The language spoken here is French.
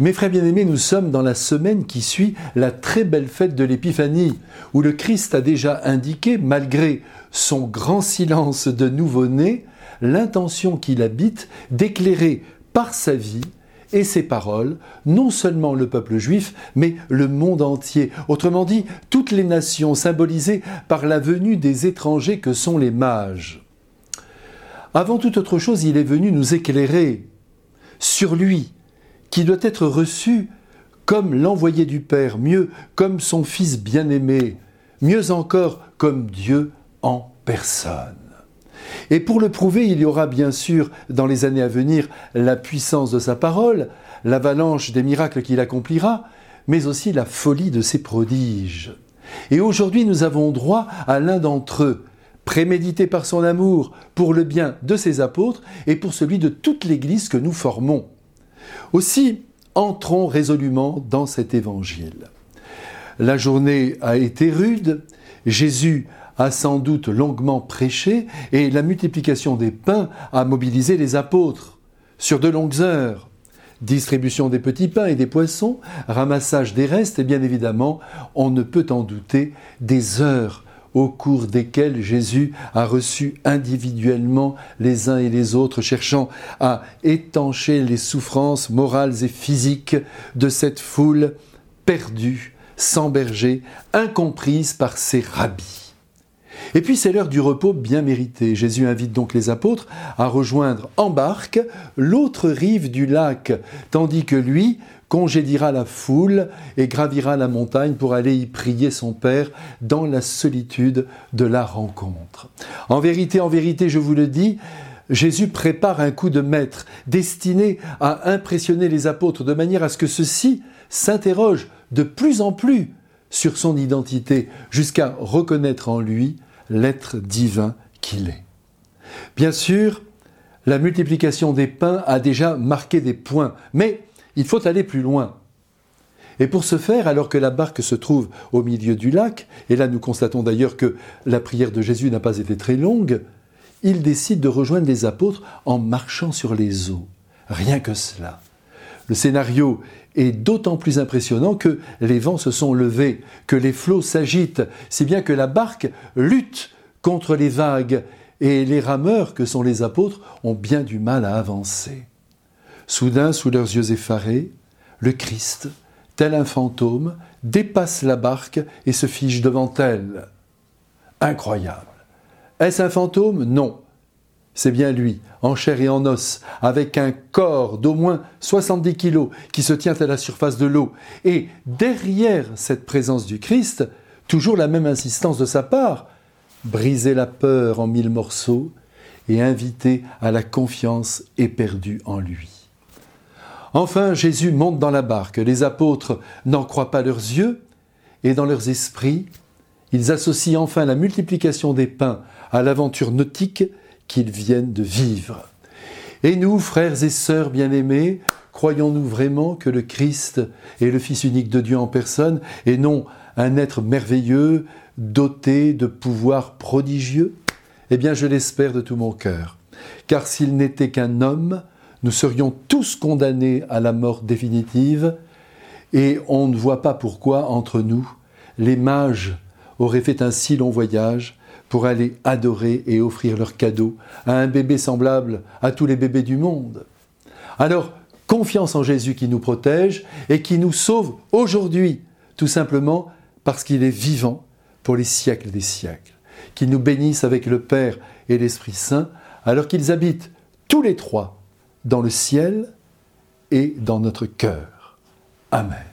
Mes frères bien-aimés, nous sommes dans la semaine qui suit la très belle fête de l'Épiphanie, où le Christ a déjà indiqué, malgré son grand silence de nouveau-né, l'intention qu'il habite d'éclairer par sa vie et ses paroles non seulement le peuple juif, mais le monde entier. Autrement dit, toutes les nations symbolisées par la venue des étrangers que sont les mages. Avant toute autre chose, il est venu nous éclairer sur lui, qui doit être reçu comme l'envoyé du Père, mieux comme son Fils bien-aimé, mieux encore comme Dieu en personne. Et pour le prouver, il y aura bien sûr dans les années à venir la puissance de sa parole, l'avalanche des miracles qu'il accomplira, mais aussi la folie de ses prodiges. Et aujourd'hui, nous avons droit à l'un d'entre eux, prémédité par son amour pour le bien de ses apôtres et pour celui de toute l'Église que nous formons. Aussi, entrons résolument dans cet évangile. La journée a été rude, Jésus a sans doute longuement prêché et la multiplication des pains a mobilisé les apôtres sur de longues heures. Distribution des petits pains et des poissons, ramassage des restes et bien évidemment, on ne peut en douter, des heures au cours desquelles Jésus a reçu individuellement les uns et les autres, cherchant à étancher les souffrances morales et physiques de cette foule perdue, sans berger, incomprise par ses rabbis. Et puis c'est l'heure du repos bien mérité. Jésus invite donc les apôtres à rejoindre en barque l'autre rive du lac, tandis que lui congédiera la foule et gravira la montagne pour aller y prier son Père dans la solitude de la rencontre. En vérité, en vérité, je vous le dis, Jésus prépare un coup de maître destiné à impressionner les apôtres de manière à ce que ceux-ci s'interrogent de plus en plus sur son identité jusqu'à reconnaître en lui l'être divin qu'il est. Bien sûr, la multiplication des pains a déjà marqué des points, mais il faut aller plus loin. Et pour ce faire, alors que la barque se trouve au milieu du lac, et là nous constatons d'ailleurs que la prière de Jésus n'a pas été très longue, il décide de rejoindre les apôtres en marchant sur les eaux. Rien que cela. Le scénario est d'autant plus impressionnant que les vents se sont levés, que les flots s'agitent, si bien que la barque lutte contre les vagues et les rameurs que sont les apôtres ont bien du mal à avancer. Soudain, sous leurs yeux effarés, le Christ, tel un fantôme, dépasse la barque et se fige devant elle. Incroyable. Est-ce un fantôme? Non c'est bien lui, en chair et en os, avec un corps d'au moins 70 kilos qui se tient à la surface de l'eau. Et derrière cette présence du Christ, toujours la même insistance de sa part, briser la peur en mille morceaux et inviter à la confiance éperdue en lui. Enfin, Jésus monte dans la barque. Les apôtres n'en croient pas leurs yeux et dans leurs esprits, ils associent enfin la multiplication des pains à l'aventure nautique qu'ils viennent de vivre. Et nous, frères et sœurs bien-aimés, croyons-nous vraiment que le Christ est le Fils unique de Dieu en personne et non un être merveilleux, doté de pouvoirs prodigieux? Eh bien, je l'espère de tout mon cœur. Car s'il n'était qu'un homme, nous serions tous condamnés à la mort définitive, et on ne voit pas pourquoi, entre nous, les mages auraient fait un si long voyage pour aller adorer et offrir leurs cadeaux à un bébé semblable à tous les bébés du monde. Alors, confiance en Jésus qui nous protège et qui nous sauve aujourd'hui, tout simplement parce qu'il est vivant pour les siècles des siècles. Qu'il nous bénisse avec le Père et l'Esprit Saint, alors qu'ils habitent tous les trois dans le ciel et dans notre cœur. Amen.